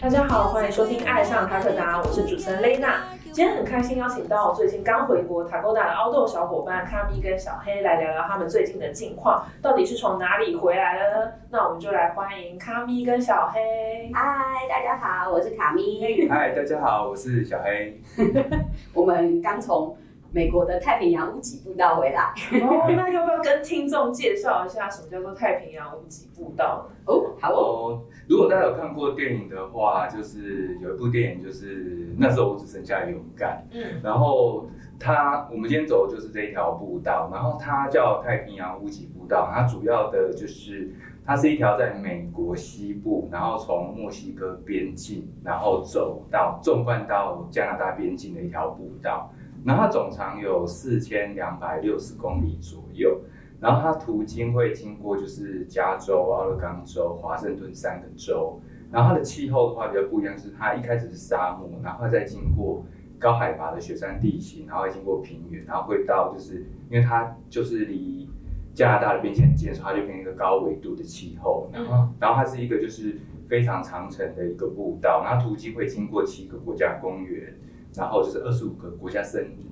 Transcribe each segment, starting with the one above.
大家好，欢迎收听《爱上塔克达》，我是主持人蕾娜。今天很开心邀请到最近刚回国塔沟达的凹豆小伙伴卡咪跟小黑来聊聊他们最近的近况，到底是从哪里回来了呢？那我们就来欢迎卡咪跟小黑。嗨，大家好，我是卡咪。嗨，大家好，我是小黑。我们刚从美国的太平洋屋脊步道回来。哦，那要不要跟听众介绍一下什么叫做太平洋屋脊步道？哦，好哦。哦，如果大家有看过电影的话，就是有一部电影，就是那时候我只剩下勇敢。嗯，然后它，我们今天走的就是这一条步道，然后它叫太平洋屋脊步道，它主要的就是它是一条在美国西部，然后从墨西哥边境，然后走到纵贯到加拿大边境的一条步道，然后它总长有四千两百六十公里左右。然后它途经会经过就是加州、奥勒冈州、华盛顿三个州，然后它的气候的话比较不一样，是它一开始是沙漠，然后再经过高海拔的雪山地形，然后会经过平原，然后会到就是因为它就是离加拿大的边界很近，所以它就变成一个高纬度的气候，然后然后它是一个就是非常长程的一个步道，然后途经会经过七个国家公园，然后就是二十五个国家森林。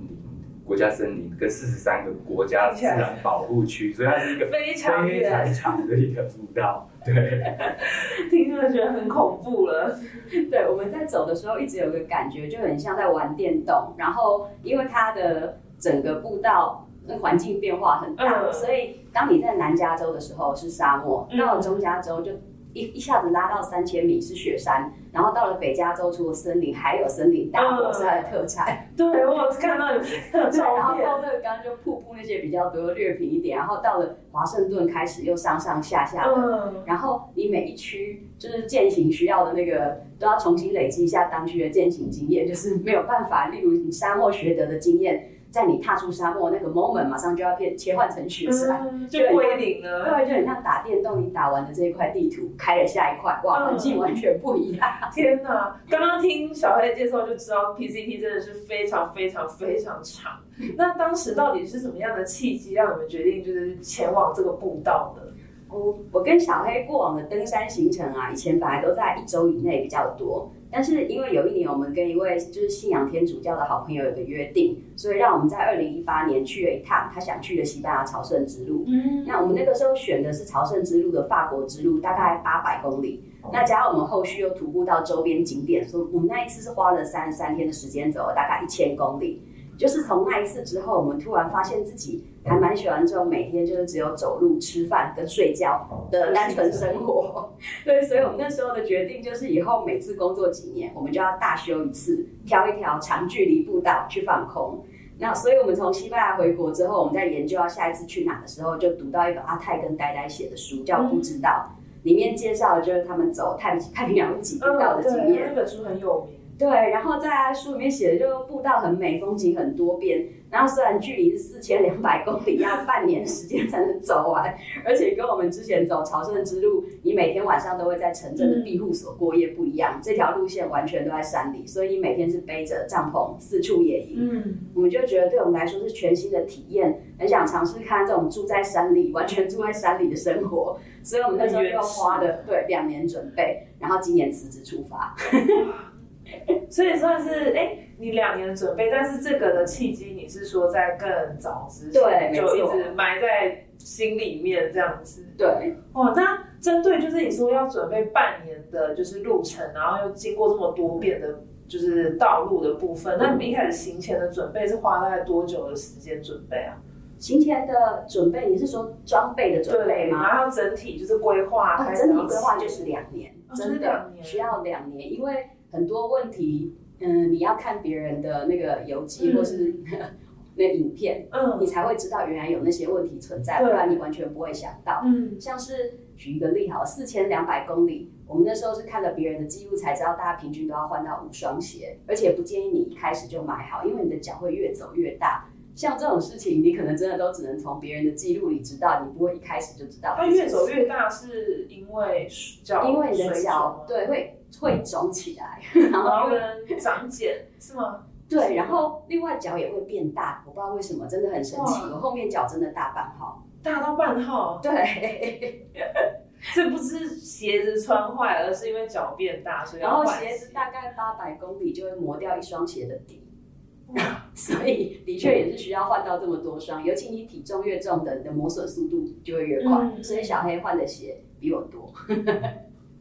国家森林跟四十三个国家自然保护区，所以它是一个非常非常长的一个步道。对，听着觉得很恐怖了。对，我们在走的时候一直有个感觉，就很像在玩电动。然后，因为它的整个步道那环境变化很大，嗯所以当你在南加州的时候是沙漠，嗯到了中加州就一一下子拉到三千米是雪山，然后到了北加州除了森林，还有森林大火是它的特产。对，我有看到你 特产，然后。到那个刚刚就瀑布那些比较多，略平一点，然后到了华盛顿开始又上上下下的，嗯，然后你每一区就是践行需要的那个都要重新累积一下当区的践行经验，就是没有办法，例如你沙漠学得的经验，在你踏出沙漠那个 moment 马上就要变切换成雪山。嗯就归零了。对，就很像打电动，你打完的这一块地图，开了下一块，哇，嗯环境完全不一样。天哪！刚刚听小黑的介绍就知道 PCT 真的是非常非常非常长。那当时到底是什么样的契机让你们决定就是前往这个步道呢？我我跟小黑过往的登山行程啊，以前本来都在一周以内比较多，但是因为有一年我们跟一位就是信仰天主教的好朋友有个约定，所以让我们在二零一八年去了一趟他想去的西班牙朝圣之路。嗯那我们那个时候选的是朝圣之路的法国之路，大概八百公里。那加上我们后续又徒步到周边景点，所以我们那一次是花了三十三天的时间，走了大概一千公里。就是从那一次之后，我们突然发现自己还蛮喜欢这种每天就是只有走路、吃饭跟睡觉的单纯生活。对，所以我们那时候的决定就是，以后每次工作几年，我们就要大休一次，挑一条长距离步道去放空。那所以，我们从西班牙回国之后，我们在研究要下一次去哪的时候，就读到一本阿泰跟呆呆写的书，叫《不知道》，里面介绍的就是他们走太太平洋屋脊步道的经对，验。那本书很有名。对，然后在书里面写的就步道很美，风景很多变。然后虽然距离是四千两百公里，要半年时间才能走完，而且跟我们之前走朝圣之路，你每天晚上都会在城镇的庇护所过夜不一样。这条路线完全都在山里，所以你每天是背着帐篷四处野营。嗯，我们就觉得对我们来说是全新的体验，很想尝试看这种住在山里、完全住在山里的生活。所以我们那时候就花了对两年准备，然后今年辞职出发。所以算是哎、你两年的准备，但是这个的契机，你是说在更早之前对就一直埋在心里面这样子。对，哦，那针对就是你说要准备半年的，就是路程，然后又经过这么多遍的，就是道路的部分，那你们一开始行前的准备是花大概多久的时间准备啊？行前的准备，你是说装备的准备吗？然后整体就是规划，整体规划就是两年，哦就是真两年的需要两年，因为很多问题，嗯，你要看别人的那个游记嗯或是 那影片，嗯你才会知道原来有那些问题存在，不然你完全不会想到。嗯像是举一个例好，四千两百公里，我们那时候是看了别人的记录才知道，大家平均都要换到五双鞋，而且不建议你一开始就买好，因为你的脚会越走越大。像这种事情，你可能真的都只能从别人的记录里知道，你不会一开始就知道。它越走越大，是因为脚因为你的脚对会会肿起来，然 然后长茧是吗？对，然后另外脚也会变大，我不知道为什么，真的很神奇。我后面脚真的大半号，大到半号，对，这不是鞋子穿坏，而是因为脚变大，所以然后鞋子大概八百公里就会磨掉一双鞋的底，所以的确也是需要换到这么多双。尤其你体重越重的，你的磨损速度就会越快。嗯所以小黑换的鞋比我多。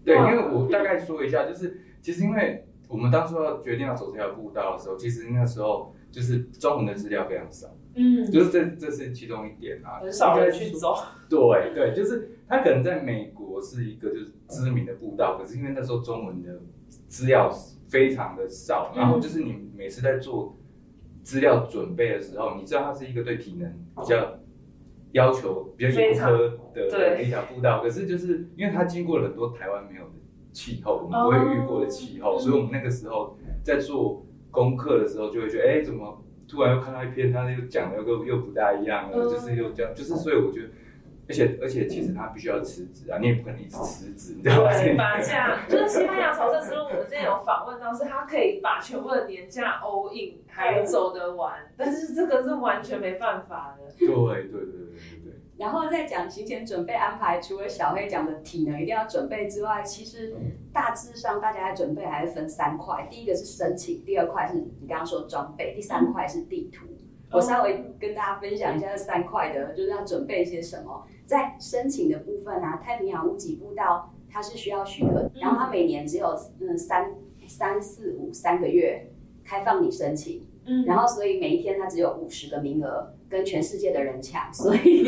对，因为我大概说一下，就是其实因为我们当初要决定要走这条步道的时候，其实那时候就是中文的资料非常少，嗯，就是这这是其中一点啊，很少人去走，对对，就是它可能在美国是一个就是知名的步道，可是因为那时候中文的资料非常的少，然后就是你每次在做资料准备的时候，你知道它是一个对体能比较要求比较严苛的对。的一条步道，可是就是因为它经过了很多台湾没有的气候，我们不会遇过的气候，哦所以我们那个时候在做功课的时候就会觉得，哎，怎么突然又看到一篇，他又讲的又又不大一样了，嗯。就是又这样，就是所以我觉得。而且而且，其实他必须要辞职啊，你也不可能一直辞职，你知道吗？对，把假就是西班牙朝圣之路，我们之前有访问到，是他可以把全部的年假 all in，还走得完，但是这个是完全没办法的。对对对然后再讲行前准备安排，除了小黑讲的体能一定要准备之外，其实大致上大家的准备还是分三块，第一个是申请，第二块是你刚刚说装备，第三块是地图。我稍微跟大家分享一下这三块的，就是要准备一些什么。在申请的部分啊，太平洋屋脊步道它是需要许可，然后它每年只有嗯三三四五三个月开放你申请，嗯然后所以每一天它只有五十个名额，跟全世界的人抢，所以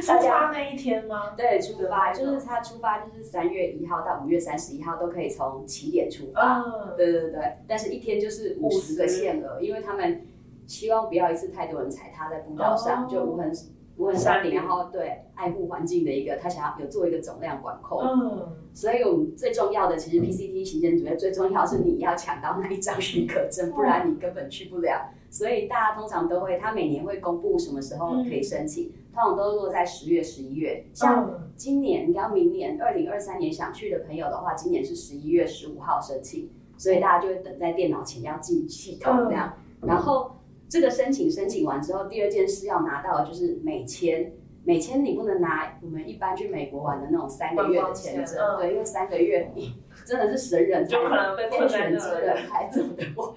出大家发那一天吗？对出发就是他出发就是三月一号到五月三十一号都可以从起点出发，嗯，对对对，但是一天就是五十个限额，因为他们希望不要一次太多人踩踏在步道上，哦就无痕无痕山林，然后对爱护环境的一个，他想要有做一个总量管控，嗯，所以我们最重要的其实 PCT 行政主任最重要是你要抢到那一张许可证，不然你根本去不了。所以大家通常都会，他每年会公布什么时候可以申请，通常都落在十月、十一月。像嗯今年，你要明年二零二三年想去的朋友的话，今年是十一月十五号申请，所以大家就会等在电脑前要进系统这样。然后这个申请申请完之后，第二件事要拿到的就是美签。美签你不能拿我们一般去美国玩的那种三个月的签证，对，因为三个月你 真的是神人才就可能被选之人才走得完。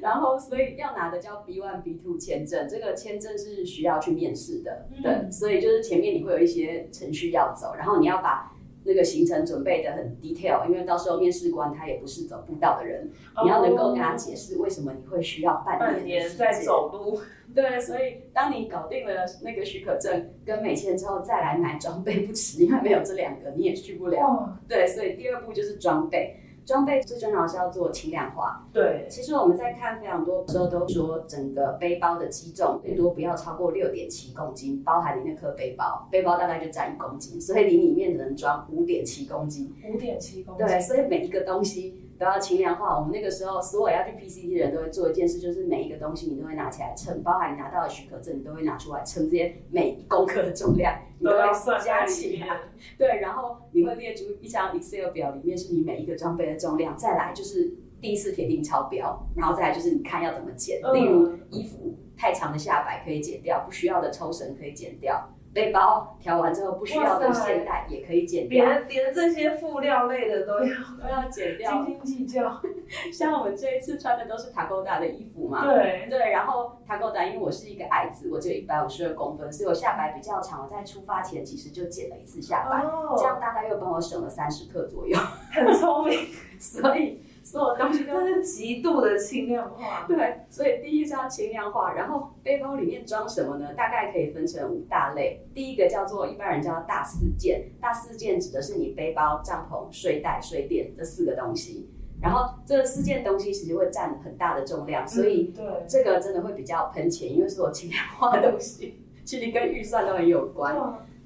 然后，所以要拿的叫 B one B two 签证，这个签证是需要去面试的，嗯。对，所以就是前面你会有一些程序要走，然后你要把那个行程准备的很 detail，因为到时候面试官他也不是走步道的人，你要能够跟他解释为什么你会需要半年半年年在。走路，对，所以当你搞定了那个许可证跟美签之后，再来买装备不迟，因为没有这两个你也去不了。哇，对，所以第二步就是装备。装备最重要的是要做轻量化。对，其实我们在看非常多时候都说，整个背包的机重最多不要超过六点七公斤，包含你那颗背包，背包大概就占一公斤，所以你里面只能装五点七公斤。五点七公斤，对，所以每一个东西都要轻量化。我们那个时候，所有要去 PCT 的人都会做一件事，就是每一个东西你都会拿起来称，包含你拿到的许可证，你都会拿出来称这些每一公克的重量，你都要算加起来。。对，然后你会列出一张 Excel 表，里面是你每一个装备的重量，再来就是第一次铁定超标，然后再来就是你看要怎么减，嗯例如衣服太长的下摆可以减掉，不需要的抽绳可以减掉，背包调完之后不需要的线带也可以剪掉，连连这些辅料类的都要都要剪掉。斤斤计较。像我们这一次穿的都是塔 a 达的衣服嘛，对，对，然后塔 a 达因为我是一个矮子，我只有一百五十二公分，所以我下摆比较长，我在出发前其实就剪了一次下摆，哦。这样大概又帮我省了三十克左右，很聪明，所以所有东西都是极度的轻量化。对，所以第一是要轻量化，然后背包里面装什么呢？大概可以分成五大类。第一个叫做一般人叫大四件，大四件指的是你背包、帐篷、睡袋、睡垫这四个东西。然后这四件东西其实会占很大的重量，所以嗯对，这个真的会比较喷钱，因为所有轻量化的东西其实跟预算都很有关。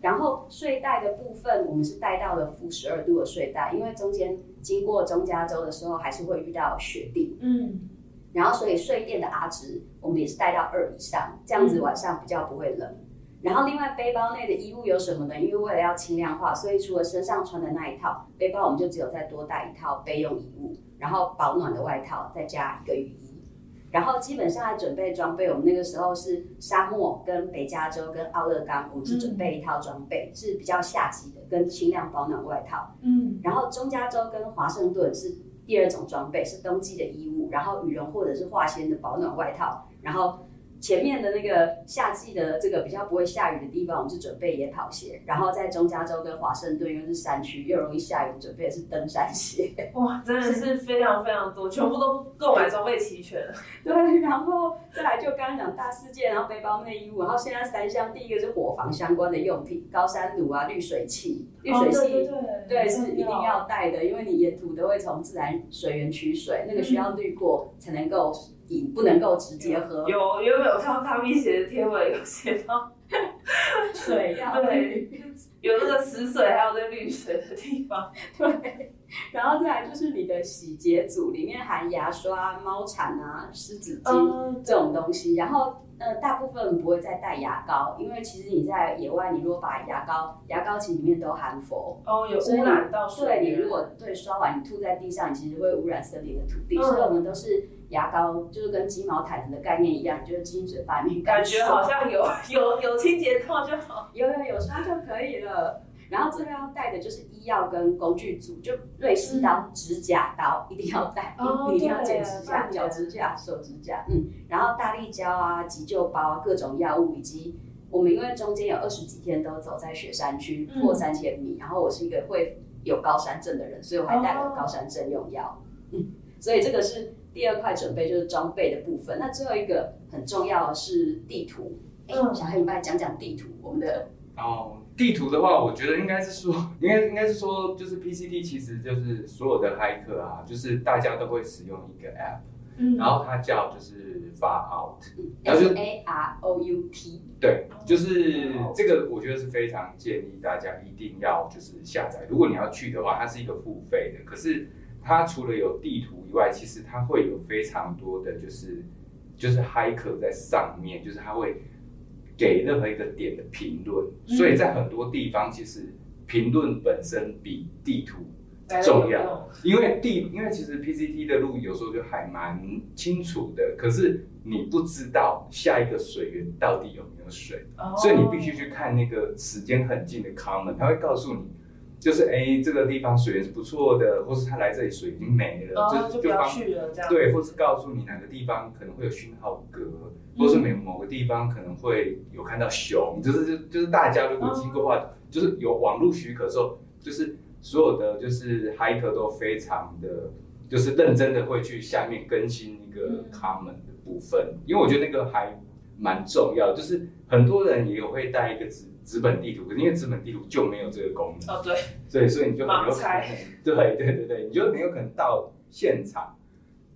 然后睡袋的部分，我们是带到了负十二度的睡袋，因为中间经过中加州的时候还是会遇到雪地，嗯，然后所以睡垫的阿值我们也是带到二以上，这样子晚上比较不会冷。然后另外背包内的衣物有什么呢？因为为了要轻量化，所以除了身上穿的那一套背包，我们就只有再多带一套备用衣物，然后保暖的外套，再加一个雨衣。然后基本上来准备装备，我们那个时候是沙漠跟北加州跟奥勒冈，我们是准备一套装备，是比较夏季的，跟轻量保暖外套。嗯，然后中加州跟华盛顿是第二种装备，是冬季的衣物，然后羽绒或者是化纤的保暖外套，然后。前面的那个夏季的这个比较不会下雨的地方，我们是准备野跑鞋；然后在中加州跟华盛顿又是山区又容易下雨，准备的是登山鞋。哇，真的是非常非常多，全部都购买装备齐全。对，然后再来就刚刚讲大世界，然后背包内衣物，然后现在三项，第一个是伙房相关的用品，高山炉啊、滤水器，滤水器对对是一定要带的，因为你沿途都会从自然水源取水，那个需要滤过才能够。饮不能够直接喝。有有没有看到他们写的贴文？有写到水要 对，有那个死水还有那滤水的地方。对，然后再来就是你的洗洁组，里面含牙刷、猫铲啊、湿纸巾这种东西。然后呃，大部分不会再带牙膏，因为其实你在野外，你如果把牙膏，牙膏其实里面都含氟哦，有污染到水。对，你如果对刷完你吐在地上，你其实会污染森林的土地。所以我们都是。牙膏就是跟鸡毛毯子的概念一样，就是进嘴巴里面感觉好像有有有清洁套就好，有有有刷就可以了。然后最后要带的就是医药跟工具组，就瑞士刀、指甲刀一定要带，你 一定要剪指甲、脚指甲、手指甲。嗯，然后大力胶啊、急救包啊、各种药物，以及我们因为中间有二十几天都走在雪山区，破三千米，然后我是一个会有高山症的人，所以我还带了高山症用药。嗯，所以这个是。第二块准备就是装备的部分，那最后一个很重要的是地图。嗯，小黑，你来讲讲地图。我们的哦，地图的话，我觉得应该是说，应该应该是说，就是 PCT 其实就是所有的骇客啊，就是大家都会使用一个 App，嗯，然后它叫就是 Far Out，S A R O U T，对，就是这个，我觉得是非常建议大家一定要就是下载。如果你要去的话，它是一个付费的，可是。它除了有地图以外，其实它会有非常多的就是就是骇客在上面，就是它会给任何一个点的评论，所以在很多地方其实评论本身比地图重要，因为地因为其实 PCT 的路有时候就还蛮清楚的，可是你不知道下一个水源到底有没有水，所以你必须去看那个时间很近的 comment，它会告诉你。就是哎，这个地方水源是不错的，或是他来这里水已经没了，就就不要去了这样。对，或是告诉你哪个地方可能会有讯号隔，或是每某个地方可能会有看到熊，就是就就是大家如果经过话，就是有网络许可的时候，就是所有的就是 hiker 都非常的，就是认真的会去下面更新一个 comment 的部分，因为我觉得那个还蛮重要，就是很多人也有会带一个纸。纸本地图，可是因为纸本地图就没有这个功能。哦，对，对，所以你就很有可能，对对对对，你就很有可能到现场，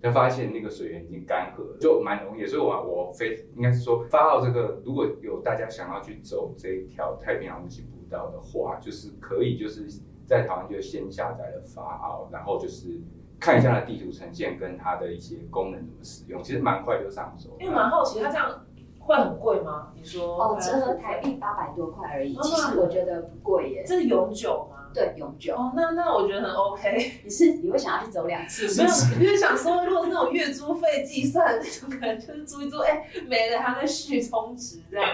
才发现那个水源已经干涸，就蛮容易。所以我我非应该是说发号这个，如果有大家想要去走这一条太平洋无极步道的话，就是可以就是在台湾就先下载了发号，然后就是看一下它地图呈现跟它的一些功能怎么使用，其实蛮快就上手。因为蛮好奇，它这样。会很贵吗？你说哦，折合台币八百多块而已，其实我觉得不贵耶。这是永久吗？对，永久。哦，那那我觉得很 OK。你是你会想要去走两次？没有，因为想说，如果是那种月租费计算那种，可能就是租一租，哎，没了，还在续充值这样。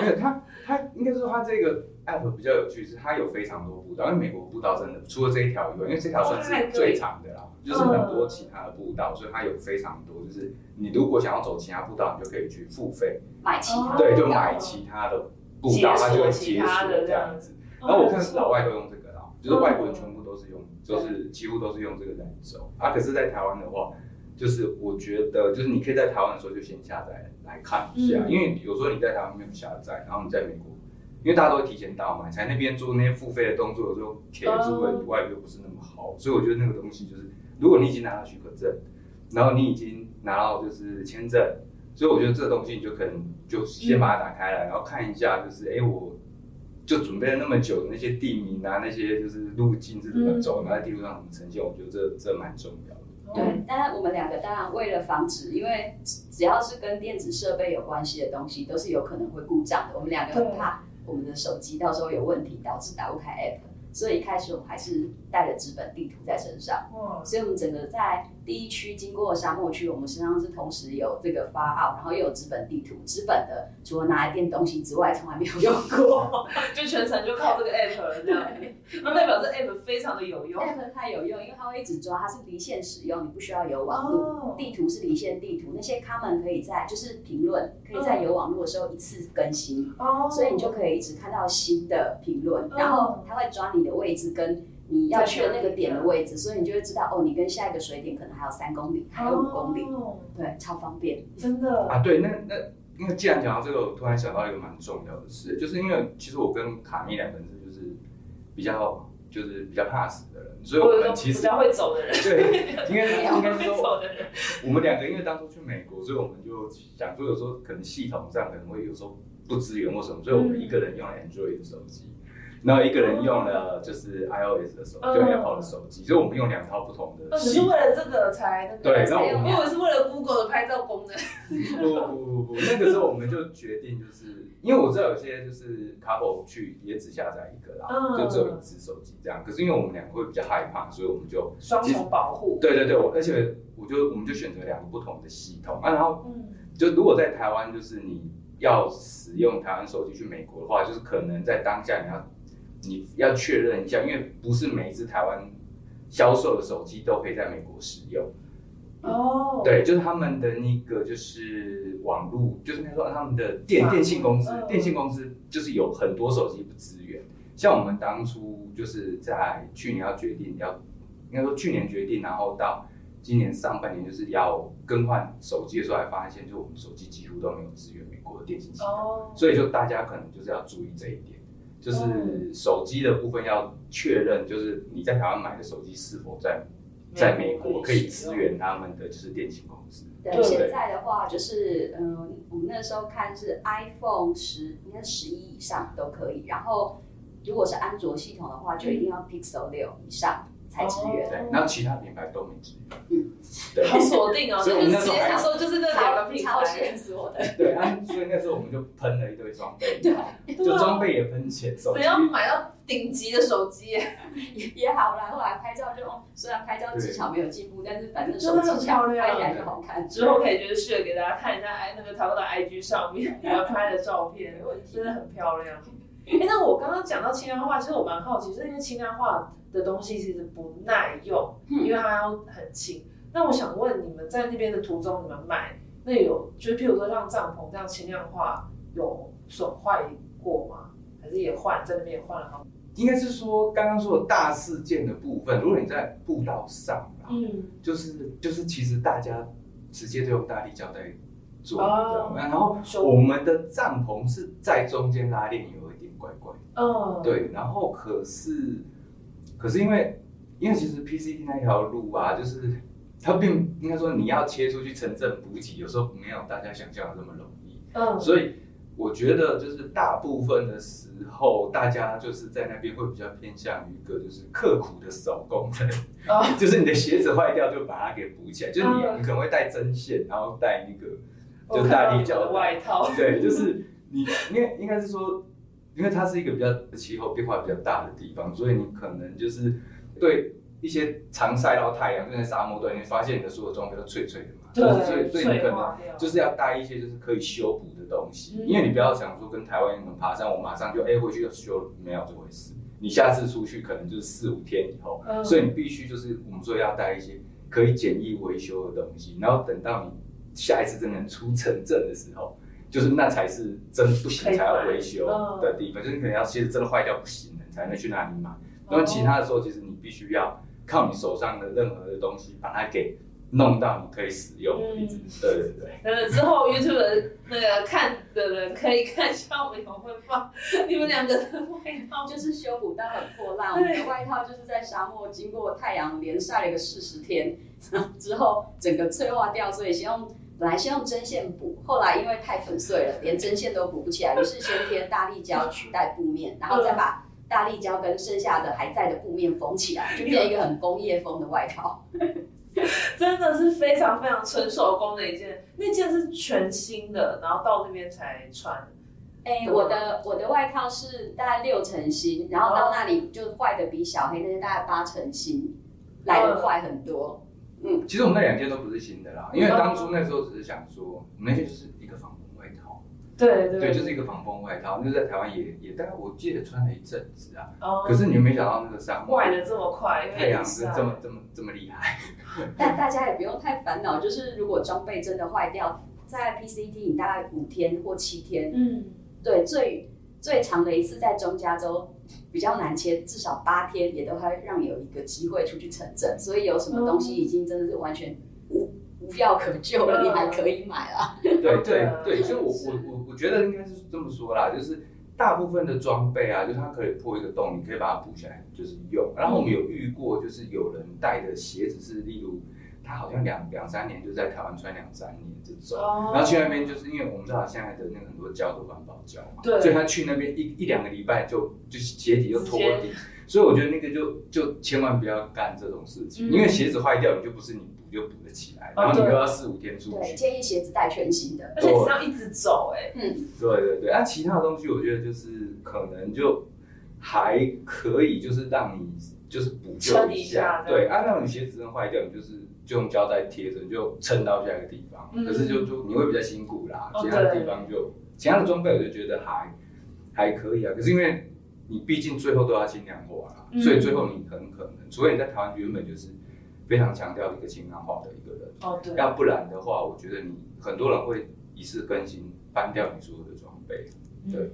没有，他他应该说他这个 app 比较有趣，是它有非常多步道，因为美国步道真的除了这一条以外，因为这条算是最长的啦，就是很多其他的步道，所以它有非常多，就是你如果想要走其他步道，你就可以去付费买其他，对，就买其他的步道，它就会解锁这样子。然后我看老外都用这个啦，就是外国人全部都是用，就是几乎都是用这个来走。啊，可是，在台湾的话，就是我觉得，就是你可以在台湾的时候就先下载来看一下，因为有时候你在台湾没有下载，然后你在美国，因为大家都会提前到嘛，才那边做那些付费的动作，有时候贴住了以外又不是那么好，所以我觉得那个东西就是，如果你已经拿到许可证，然后你已经拿到就是签证，所以我觉得这个东西你就可能就先把它打开来，然后看一下，就是哎，我就准备了那么久的那些地名啊，那些就是路径是怎么走，然后在地图上怎么呈现，我觉得这这蛮重要的。对，当然我们两个当然为了防止，因为只要是跟电子设备有关系的东西，都是有可能会故障的。我们两个很怕我们的手机到时候有问题，导致打不开 App。所以一开始我们还是带了纸本地图在身上。所以我们整个在第一区经过沙漠区，我们身上是同时有这个发奥，然后又有纸本地图。纸本的除了拿来垫东西之外，从来没有用过。就全程就靠这个 app 了，这样，那代表这 app 非常的有用。app 太有用，因为它会一直抓，它是离线使用，你不需要有网络。哦，地图是离线地图，那些 comment 可以在就是评论，可以在有网络的时候一次更新。哦，所以你就可以一直看到新的评论，嗯然后它会抓你的位置跟你要去的那个点的位置，所以你就会知道哦，你跟下一个水点可能还有三公里，还有五公里，哦对，超方便。真的，啊，对，那那因为既然讲到这个，我突然想到一个蛮重要的事，就是因为其实我跟卡米两个人就是比较就是比较怕死的人，所以我们其实比较会走的人，对，应该是应该说走的人，我们两个因为当初去美国，所以我们就想说有时候可能系统上可能会有时候不支援或什么，所以我们一个人用 Android 的手机。然后一个人用了就是 iOS 的手，嗯就 Apple 的手机，所以我们用两套不同的哦，你是。为了这个才那个？对，然后我们是为了 Google 的拍照功能。不不不不，那个时候我们就决定，就是因为我知道有些就是 couple 去也只下载一个啦，嗯就只有一只手机这样。可是因为我们两个会比较害怕，所以我们就双重保护。对对对，我而且我就我们就选择两个不同的系统啊。然后嗯，就如果在台湾，就是你要使用台湾手机去美国的话，就是可能在当下你要你要确认一下，因为不是每一只台湾销售的手机都可以在美国使用。哦，对，就是他们的那个就是网络，就是那说他们的电电信公司嗯，电信公司就是有很多手机不支援。像我们当初就是在去年要决定要，应该说去年决定，然后到今年上半年就是要更换手机的时候，才发现就我们手机几乎都没有支援美国的电信系统，哦，所以就大家可能就是要注意这一点。就是手机的部分要确认，就是你在台湾买的手机是否在在美国可以支援他们的就是电信公司。对，对现在的话就是，嗯，我们那时候看是 iPhone 十，应该十一以上都可以。然后如果是安卓系统的话，就一定要 Pixel 六以上才支援。对，然后其他品牌都没支援。嗯，对好 锁定哦，所以我们那时候还就是直接想说就是那两个品超牌。线索的，对啊，所以那时候我们就喷了一堆装备，对 就装备也喷钱，手机只要买到顶级的手机耶，也也好啦。后来拍照就，哦虽然拍照技巧没有进步，但是反正手真的很技巧漂亮拍起来就好看。之后可以就是 share 给大家看一下，哎，那个淘宝的 IG 上面你们拍的照片真的很漂亮。哎，那我刚刚讲到轻量化，其实我蛮好奇，是因为轻量化的东西其实不耐用，嗯因为它要很轻。那我想问你们在那边的途中，你们买那有就是譬如说像帐篷这样轻量化有损坏过吗？还是也换在那边也换了好？应该是说刚刚说的大事件的部分，如果你在步道上啊，嗯，就是就是其实大家直接都用大力胶带做？然后我们的帐篷是在中间拉链有一点怪怪的。嗯，对，然后可是，可是因为因为其实 PCT 那条路啊，就是它并应该说你要切出去城镇补给，有时候没有大家想象的这么容易，嗯，所以我觉得就是大部分的时候，大家就是在那边会比较偏向于一个就是刻苦的手工人，哦。就是你的鞋子坏掉就把它给补起来，就是你嗯。你可能会带针线，然后带那个就大力胶带。外套，对，就是你，因为应该是说，因为它是一个比较气候变化比较大的地方，所以你可能就是对一些常晒到太阳，就在沙漠段，你发现你的所有装备都脆脆的嘛，就是所以所以你可能，就是要带一些就是可以修补的东西，嗯。因为你不要想说跟台湾人爬山，我马上就哎、回去就修，没有这回事。你下次出去可能就是四五天以后，嗯。所以你必须就是我们说要带一些可以简易维修的东西，然后等到你下一次真的出城镇的时候，就是那才是真不行才要维修的地方，就是你可能要其实真的坏掉不行了，你才能去哪里买。然后其他的时候，其实你必须要靠你手上的任何的东西把它给弄到你可以使用的位置。对对对。呃之后 YouTube 的那个看的人可以看一下，我们有会放你们两个的外套。就是修补到很破烂，我们的外套就是在沙漠经过太阳连晒了一个四十天之后，整个脆化掉，所以先用本来先用针线补，后来因为太粉碎了，连针线都补不起来，于是先贴大力胶取代布面，然后再把大力胶跟剩下的还在的布面缝起来，就变成一个很工业风的外套。真的是非常非常纯手工的一件，那件是全新的，然后到那边才穿。哎、对我的我的外套是大概六成新，然后到那里就坏的比小黑那件大概八成新，来的快很多。嗯，其实我们那两件都不是新的啦，因为当初那时候只是想说，我们那件就是对对对，就是一个防风外套，那在台湾也也大概我记得穿了一阵子啊，哦可是你没想到那个沙漠坏的这么快，太阳是这么这么这么厉害，但大家也不用太烦恼，就是如果装备真的坏掉，在 PCT 你大概五天或七天，嗯，对，最最长的一次在中加州比较难切，至少八天也都会让你有一个机会出去城镇，所以有什么东西已经真的是完全无无药可救了，嗯你还可以买啊。对对对，所以我我我我觉得应该是这么说啦，就是大部分的装备啊，就是它可以破一个洞，你可以把它补起来，就是用。然后我们有遇过，就是有人带的鞋子是，例如他好像两两三年就在台湾穿两三年这种，哦。然后去那边就是因为我们知道现在的那个很多胶都环保胶嘛，对。所以他去那边一一两个礼拜就就鞋底就脱直底，所以我觉得那个就就千万不要干这种事情，嗯。因为鞋子坏掉，你就不是你补就补得起来，然后你又要四五天出对，去。建议鞋子带全新的。而且你是要一直走，哎，嗯，对对对，啊，其他的东西我觉得就是可能就还可以，就是让你就是补救撑一一下下，对，啊，那你鞋子真坏掉，你就是就用胶带贴着，你就撑到下一个地方，嗯。可是就就你会比较辛苦啦，哦其他的地方就其他的装备我就觉得还还可以啊，可是因为你毕竟最后都要轻量化啦，嗯。所以最后你很可能，除非你在台湾原本就是非常强调一个健康化的一个人。哦对，要不然的话，我觉得你很多人会一次更新搬掉你所有的装备。对，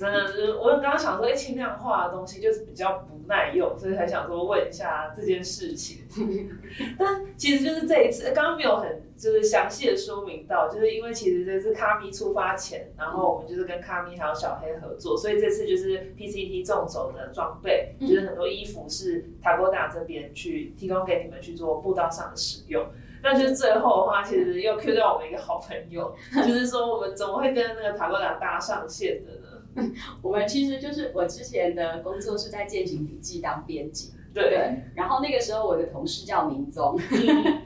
真的是，我刚刚想说，哎，轻量化的东西就是比较不耐用，所以才想说问一下这件事情。但其实就是这一次，刚刚没有很就是详细的说明到，就是因为其实这次卡咪出发前，然后我们就是跟卡咪还有小黑合作，所以这次就是 PCT 众走的装备，嗯就是很多衣服是塔哥达这边去提供给你们去做步道上的使用。那就是最后的话，其实又 Q 到我们一个好朋友，就是说我们怎么会跟那个塔哥达搭上线的呢？我们其实就是我之前的工作是在践行笔记当编辑，对，对，然后那个时候我的同事叫明宗，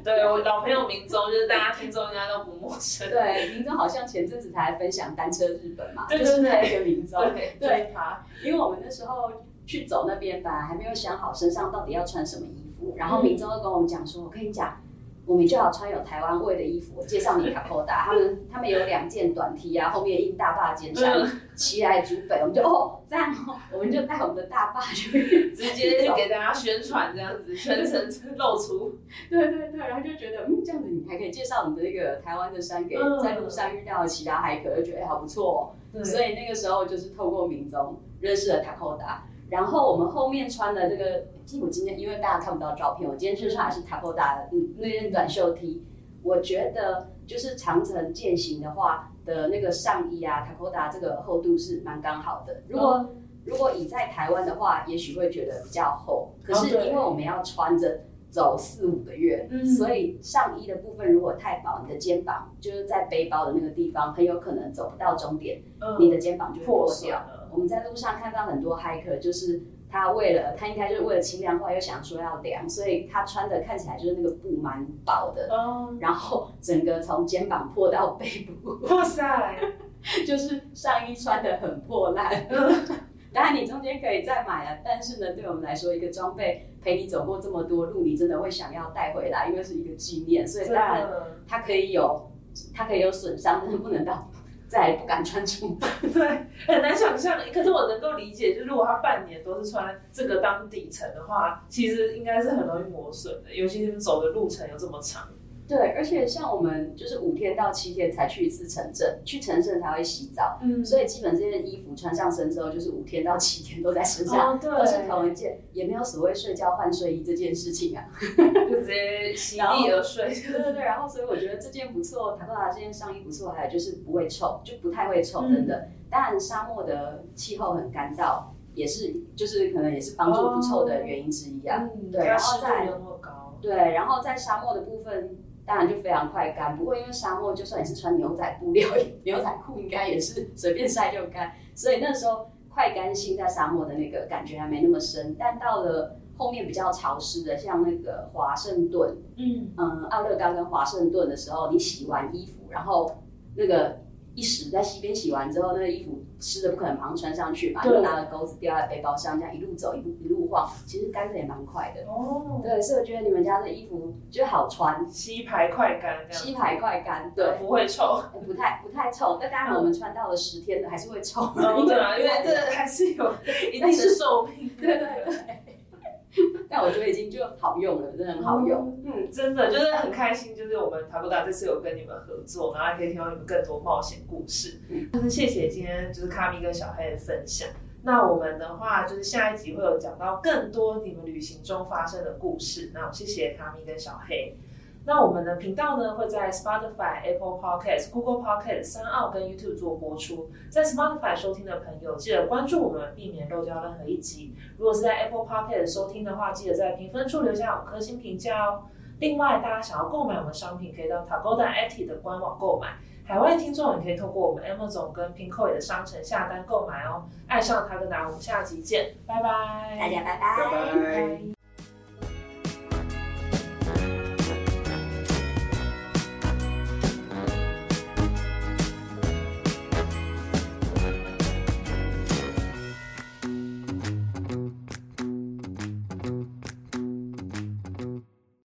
对我老朋友明宗，就是大家听众应该都不陌生。对，明宗好像前阵子才分享单车日本嘛，对对就是那对个明宗，对。对，他，因为我们那时候去走那边，本来还没有想好身上到底要穿什么衣服，然后嗯。明宗就跟我们讲说：“我跟你讲，我们就要穿有台湾味的衣服。我介绍你卡扣达，他们他们有两件短 T 啊，后面印大坝尖山，嗯骑来竹北，我们就哦这样哦，我们就带我们的大坝去 直接就给大家宣传这样子，全程 露出。对对对，然后就觉得嗯，这样子你还可以介绍你的那个台湾的山给嗯在路上遇到的其他海客，就觉得哎好不错哦。对所以那个时候就是透过民宗认识了塔扣达，然后我们后面穿的这个，我今天因为大家看不到照片，我今天身上还是塔扣达的嗯那件短袖 T，我觉得就是长城践行的话的那个上衣啊，塔扣达这个厚度是蛮刚好的。如果、如果以在台湾的话，也许会觉得比较厚，可是因为我们要穿着。走四五个月，嗯所以上衣的部分如果太薄，你的肩膀就是在背包的那个地方，很有可能走不到终点，嗯你的肩膀就会破破掉。我们在路上看到很多 hiker，，就是他为了他应该就是为了轻量化，又想说要凉，所以他穿的看起来就是那个布蛮薄的，哦，然后整个从肩膀破到背部，哇塞，就是上衣穿的很破烂。当然你中间可以再买啊，但是呢，对我们来说，一个装备陪你走过这么多路，你真的会想要带回来，因为是一个纪念，所以当然，它可以有它可以有损伤，但是不能到再也不敢穿出门。对，很难想象。可是我能够理解，就是如果他半年都是穿这个当底层的话，其实应该是很容易磨损的，尤其是走的路程有这么长。对，而且像我们就是五天到七天才去一次城镇，去城镇才会洗澡，嗯所以基本这件衣服穿上身之后，就是五天到七天都在身上，哦，对，都是同一件，也没有所谓睡觉换睡衣这件事情啊。就直接席地而睡。对对对，然后所以我觉得这件不错，塔克拉这件上衣不错，还有就是不会臭，就不太会臭，真的。当然沙漠的气候很干燥，也是就是可能也是帮助不臭的原因之一啊。嗯，对然后再湿度没有那么高。对，然后在沙漠的部分，当然就非常快干。不过因为沙漠，就算你是穿牛仔布料、牛仔裤，应该也是随便晒就干。所以那时候快干性在沙漠的那个感觉还没那么深。但到了后面比较潮湿的，像那个华盛顿，嗯，嗯，奥勒冈跟华盛顿的时候，你洗完衣服，然后那个一时在溪边洗完之后，那个衣服湿的不可能马上穿上去嘛，对就拿了钩子吊在背包上，这样一路走一路一路晃，其实干的也蛮快的。哦，对，所以我觉得你们家的衣服就好穿，吸排快干这样，吸排快干，对，不会臭。不太不太臭。但当然我们穿到了十天的，还是会臭。哦，对啊，因为这还是有一定的 寿命。对对对。但我觉得已经就好用了，真的很好用。嗯，真的就是很开心，就是我们塔布达这次有跟你们合作，然后还可以听到你们更多冒险故事。嗯就是谢谢今天就是卡米跟小黑的分享。那我们的话就是下一集会有讲到更多你们旅行中发生的故事。那我谢谢卡米跟小黑。那我们的频道呢会在 Spotify、Apple Podcast、Google Podcast、三奥跟 YouTube 做播出。在 Spotify 收听的朋友，记得关注我们，避免漏掉任何一集。如果是在 Apple Podcast 收听的话，记得在评分处留下五颗星评价哦。另外，大家想要购买我们商品，可以到 Tagoda Eti 的官网购买。海外听众也可以透过我们 Amazon 跟 Pinkoi 的商城下单购买哦。爱上塔格达，我们下集见，拜拜，大家拜拜拜。拜